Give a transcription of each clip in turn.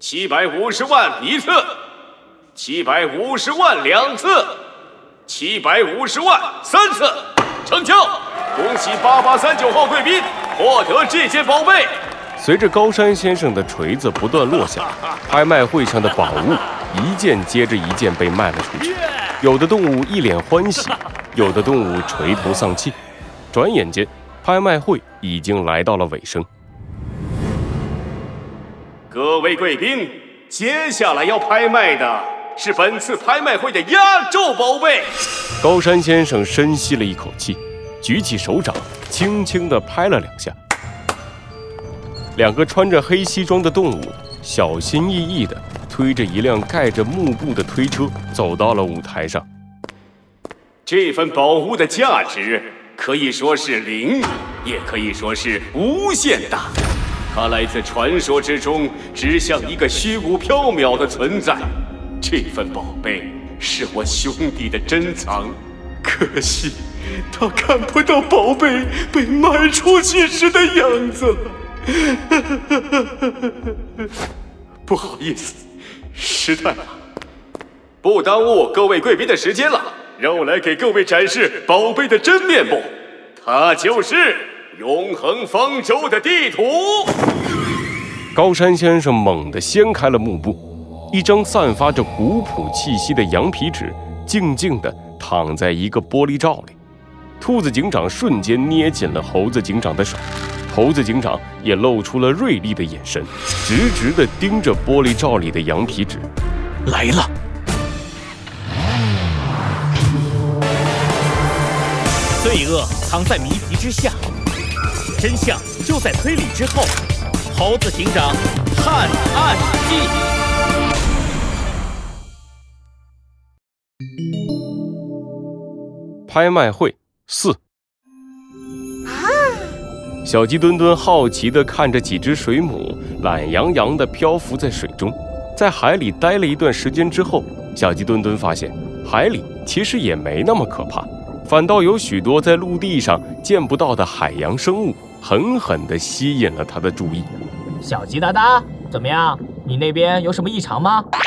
七百五十万一次，七百五十万两次，七百五十万三次，成交！恭喜八八三九号贵宾获得这件宝贝。随着高山先生的锤子不断落下，拍卖会上的宝物一件接着一件被卖了出去。有的动物一脸欢喜，有的动物垂头丧气。转眼间，拍卖会已经来到了尾声。各位贵宾，接下来要拍卖的是本次拍卖会的压轴宝贝。高山先生深吸了一口气，举起手掌，轻轻地拍了两下。两个穿着黑西装的动物，小心翼翼地推着一辆盖着幕布的推车，走到了舞台上。这份宝物的价值可以说是零，也可以说是无限大。它来自传说之中，只像一个虚无缥缈的存在。这份宝贝是我兄弟的珍藏，可惜他看不到宝贝被卖出去时的样子了。不好意思，失态了。不耽误各位贵宾的时间了，让我来给各位展示宝贝的真面目。它就是永恒方舟的地图。高山先生猛地掀开了幕布，一张散发着古朴气息的羊皮纸静静地躺在一个玻璃罩里。兔子警长瞬间捏紧了猴子警长的手。猴子警长也露出了锐利的眼神，直直地盯着玻璃罩里的羊皮纸。来了！罪恶藏在谜题之下，真相就在推理之后。猴子警长探案记。拍卖会四。小鸡墩墩好奇地看着几只水母懒洋洋地漂浮在水中，在海里待了一段时间之后，小鸡墩墩发现海里其实也没那么可怕，反倒有许多在陆地上见不到的海洋生物，狠狠地吸引了他的注意。小鸡哒哒，怎么样？你那边有什么异常吗？啊，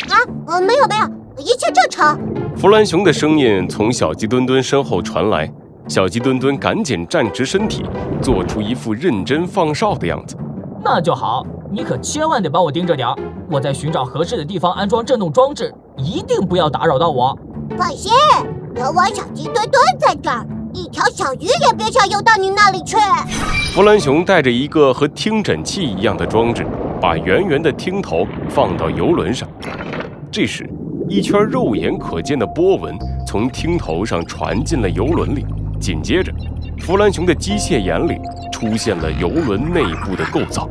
呃，没有没有，一切正常。弗兰熊的声音从小鸡墩墩身后传来。小鸡墩墩赶紧站直身体，做出一副认真放哨的样子。那就好，你可千万得帮我盯着点儿。我在寻找合适的地方安装震动装置，一定不要打扰到我。放心，有我小鸡墩墩在这儿，一条小鱼也别想游到你那里去。弗兰熊带着一个和听诊器一样的装置，把圆圆的听头放到游轮上。这时，一圈肉眼可见的波纹从听头上传进了游轮里。紧接着，弗兰熊的机械眼里出现了游轮内部的构造。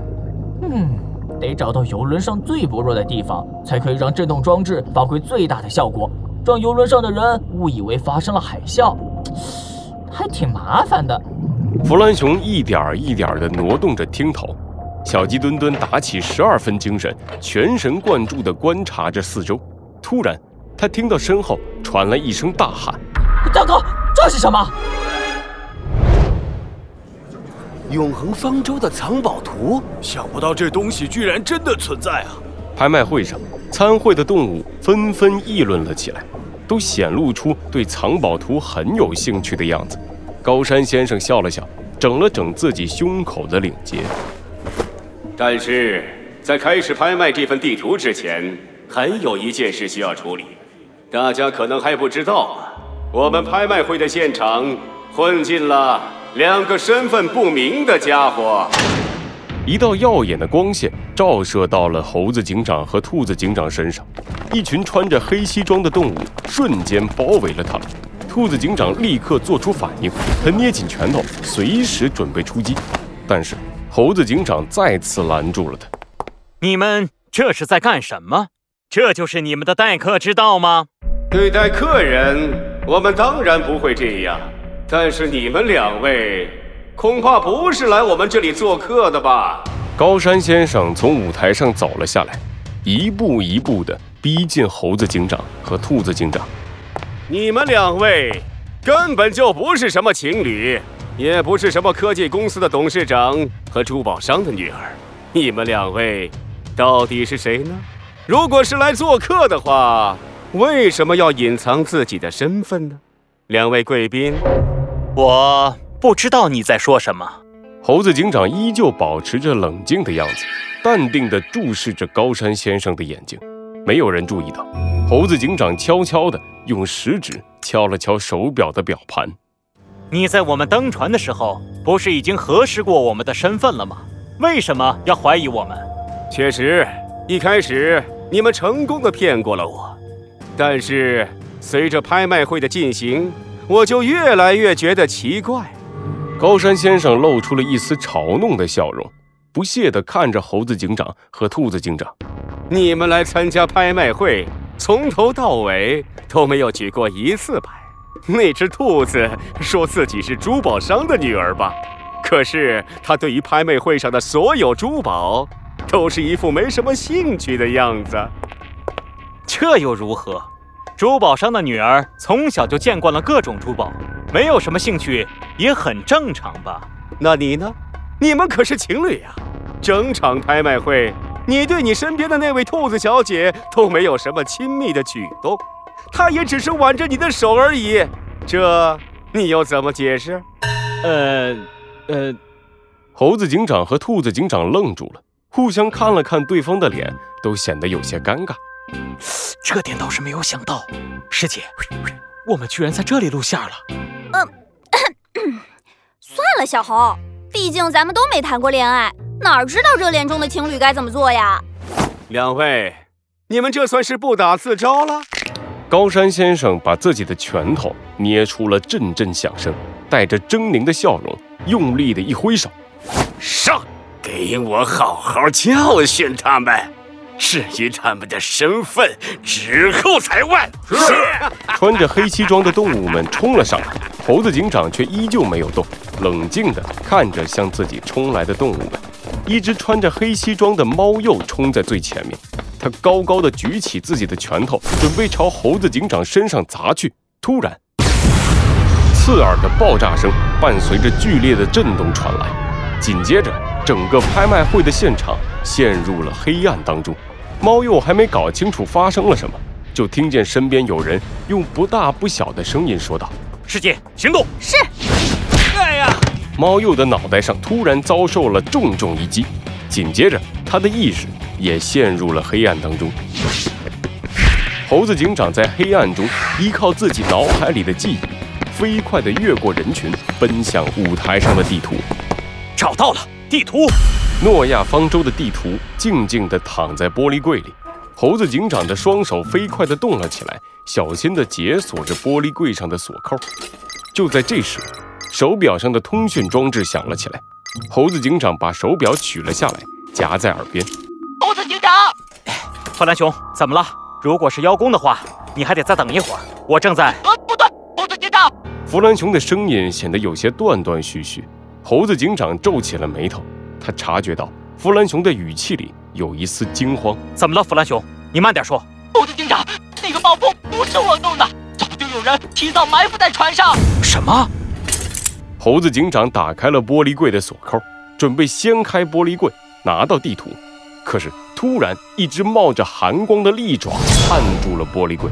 嗯，得找到游轮上最薄弱的地方，才可以让震动装置发挥最大的效果，让游轮上的人误以为发生了海啸，还挺麻烦的。弗兰熊一点一点地挪动着听筒，小鸡墩墩打起十二分精神，全神贯注地观察着四周。突然，他听到身后传来一声大喊：“糟糕，这是什么？”永恒方舟的藏宝图，想不到这东西居然真的存在啊！拍卖会上，参会的动物纷纷议论了起来，都显露出对藏宝图很有兴趣的样子。高山先生笑了笑，整了整自己胸口的领结。但是在开始拍卖这份地图之前，还有一件事需要处理。大家可能还不知道啊，我们拍卖会的现场混进了。两个身份不明的家伙，一道耀眼的光线照射到了猴子警长和兔子警长身上，一群穿着黑西装的动物瞬间包围了他们。兔子警长立刻做出反应，他捏紧拳头，随时准备出击。但是猴子警长再次拦住了他：“你们这是在干什么？这就是你们的待客之道吗？对待客人，我们当然不会这样。”但是你们两位恐怕不是来我们这里做客的吧？高山先生从舞台上走了下来，一步一步地逼近猴子警长和兔子警长。你们两位根本就不是什么情侣，也不是什么科技公司的董事长和珠宝商的女儿。你们两位到底是谁呢？如果是来做客的话，为什么要隐藏自己的身份呢？两位贵宾，我不知道你在说什么。猴子警长依旧保持着冷静的样子，淡定地注视着高山先生的眼睛。没有人注意到，猴子警长悄悄地用食指敲了敲手表的表盘。你在我们登船的时候，不是已经核实过我们的身份了吗？为什么要怀疑我们？确实，一开始你们成功的骗过了我，但是随着拍卖会的进行，我就越来越觉得奇怪。高山先生露出了一丝嘲弄的笑容，不屑地看着猴子警长和兔子警长：“你们来参加拍卖会，从头到尾都没有举过一次牌。那只兔子说自己是珠宝商的女儿吧？可是他对于拍卖会上的所有珠宝，都是一副没什么兴趣的样子。这又如何？珠宝商的女儿从小就见惯了各种珠宝。”没有什么兴趣也很正常吧？那你呢？你们可是情侣呀！整场拍卖会，你对你身边的那位兔子小姐都没有什么亲密的举动，她也只是挽着你的手而已，这你又怎么解释？呃，呃，猴子警长和兔子警长愣住了，互相看了看对方的脸，都显得有些尴尬。这点倒是没有想到，师姐，我们居然在这里露馅了。嗯 算了，小猴，毕竟咱们都没谈过恋爱，哪知道热恋中的情侣该怎么做呀？两位，你们这算是不打自招了。高山先生把自己的拳头捏出了阵阵响声，带着狰狞的笑容，用力的一挥手，上，给我好好教训他们。至于他们的身份，之后才问。是。穿着黑西装的动物们冲了上来，猴子警长却依旧没有动，冷静地看着向自己冲来的动物们。一只穿着黑西装的猫鼬冲在最前面，它高高的举起自己的拳头，准备朝猴子警长身上砸去。突然，刺耳的爆炸声伴随着剧烈的震动传来，紧接着，整个拍卖会的现场陷入了黑暗当中。猫鼬还没搞清楚发生了什么，就听见身边有人用不大不小的声音说道：“师姐，行动！”是。猫鼬的脑袋上突然遭受了重重一击，紧接着他的意识也陷入了黑暗当中。猴子警长在黑暗中依靠自己脑海里的记忆，飞快地越过人群，奔向舞台上的地图。找到了地图。诺亚方舟的地图静静地躺在玻璃柜里，猴子警长的双手飞快地动了起来，小心地解锁着玻璃柜上的锁扣。就在这时，手表上的通讯装置响了起来，猴子警长把手表取了下来，夹在耳边。猴子警长，弗兰熊，怎么了？如果是邀功的话，你还得再等一会儿，我正在……呃，不对，猴子警长。弗兰熊的声音显得有些断断续续，猴子警长皱起了眉头。他察觉到弗兰熊的语气里有一丝惊慌。怎么了，弗兰熊？你慢点说。猴子警长，那个暴风不是我弄的，早就有人提早埋伏在船上。什么？猴子警长打开了玻璃柜的锁扣，准备掀开玻璃柜拿到地图。可是突然，一只冒着寒光的利爪按住了玻璃柜。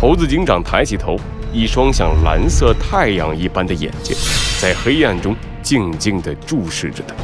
猴子警长抬起头，一双像蓝色太阳一般的眼睛在黑暗中。静静地注视着他。